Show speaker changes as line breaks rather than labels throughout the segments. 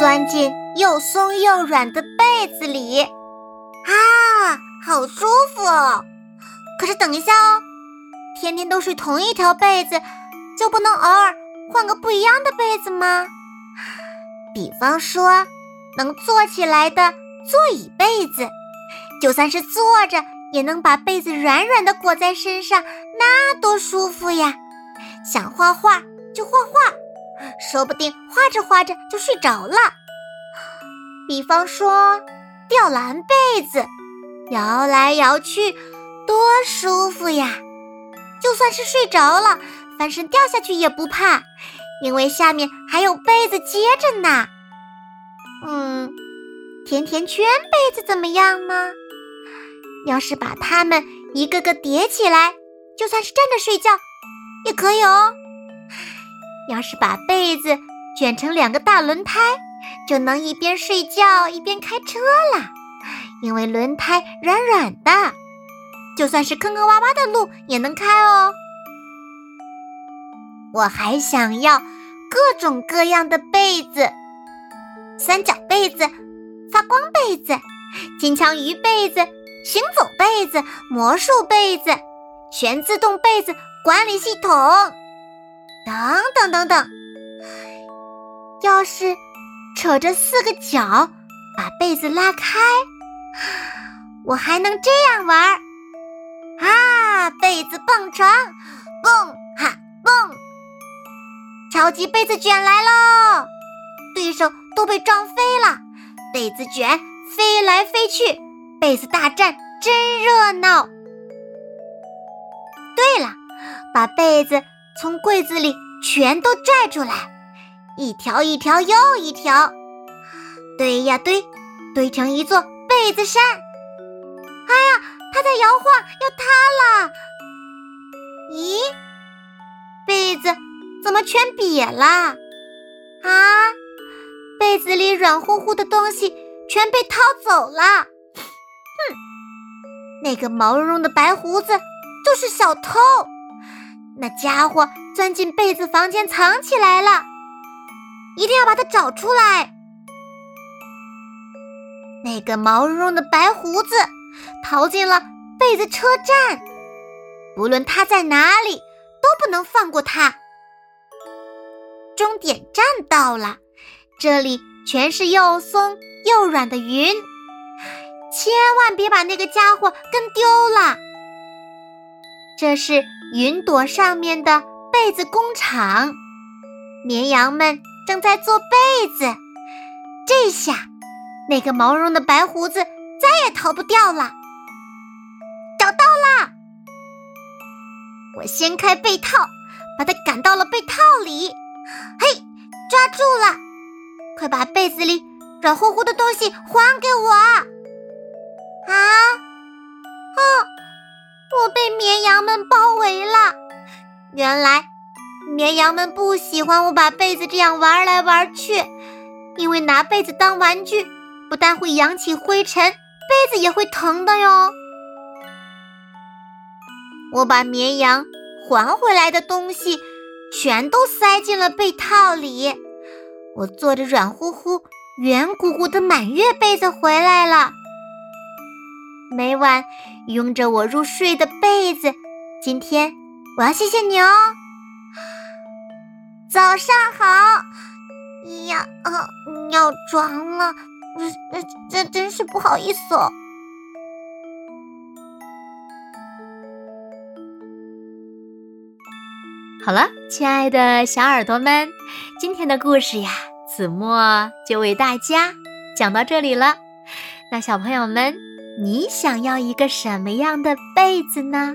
钻进又松又软的被子里，啊，好舒服哦！可是等一下哦，天天都睡同一条被子，就不能偶尔换个不一样的被子吗？比方说，能坐起来的座椅被子，就算是坐着，也能把被子软软的裹在身上，那多舒服呀！想画画就画画，说不定画着画着就睡着了。比方说，吊篮被子，摇来摇去，多舒服呀！就算是睡着了，翻身掉下去也不怕，因为下面还有被子接着呢。嗯，甜甜圈被子怎么样呢？要是把它们一个个叠起来，就算是站着睡觉也可以哦。要是把被子卷成两个大轮胎。就能一边睡觉一边开车了，因为轮胎软软的，就算是坑坑洼洼的路也能开哦。我还想要各种各样的被子：三角被子、发光被子、金枪鱼被子、行走被子、魔术被子、全自动被子管理系统，等等等等。要是。扯着四个角，把被子拉开，我还能这样玩儿啊！被子蹦床，蹦哈蹦，超级被子卷来喽！对手都被撞飞了，被子卷飞来飞去，被子大战真热闹。对了，把被子从柜子里全都拽出来。一条一条又一条，堆呀堆，堆成一座被子山。哎呀，它在摇晃，要塌了！咦，被子怎么全瘪了？啊，被子里软乎乎的东西全被掏走了。哼，那个毛茸茸的白胡子就是小偷，那家伙钻进被子房间藏起来了。一定要把它找出来！那个毛茸茸的白胡子逃进了被子车站，不论他在哪里，都不能放过他。终点站到了，这里全是又松又软的云，千万别把那个家伙跟丢了。这是云朵上面的被子工厂，绵羊们。正在做被子，这下那个毛茸的白胡子再也逃不掉了。找到了！我掀开被套，把它赶到了被套里。嘿，抓住了！快把被子里软乎乎的东西还给我！啊！哦，我被绵羊们抱。原来。绵羊们不喜欢我把被子这样玩来玩去，因为拿被子当玩具，不但会扬起灰尘，被子也会疼的哟。我把绵羊还回来的东西全都塞进了被套里，我坐着软乎乎、圆鼓鼓的满月被子回来了。每晚拥着我入睡的被子，今天我要谢谢你哦。早上好，呀啊，尿床了，这这真是不好意思哦。
好了，亲爱的小耳朵们，今天的故事呀，子墨就为大家讲到这里了。那小朋友们，你想要一个什么样的被子呢？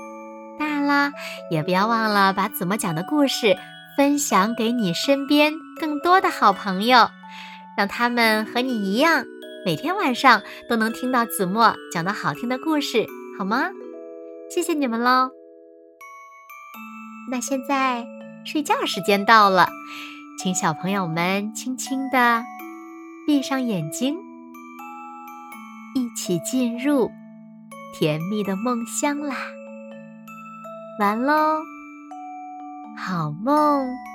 啦，也不要忘了把子墨讲的故事。分享给你身边更多的好朋友，让他们和你一样，每天晚上都能听到子墨讲的好听的故事，好吗？谢谢你们喽！那现在睡觉时间到了，请小朋友们轻轻的闭上眼睛，一起进入甜蜜的梦乡啦！完喽。好梦。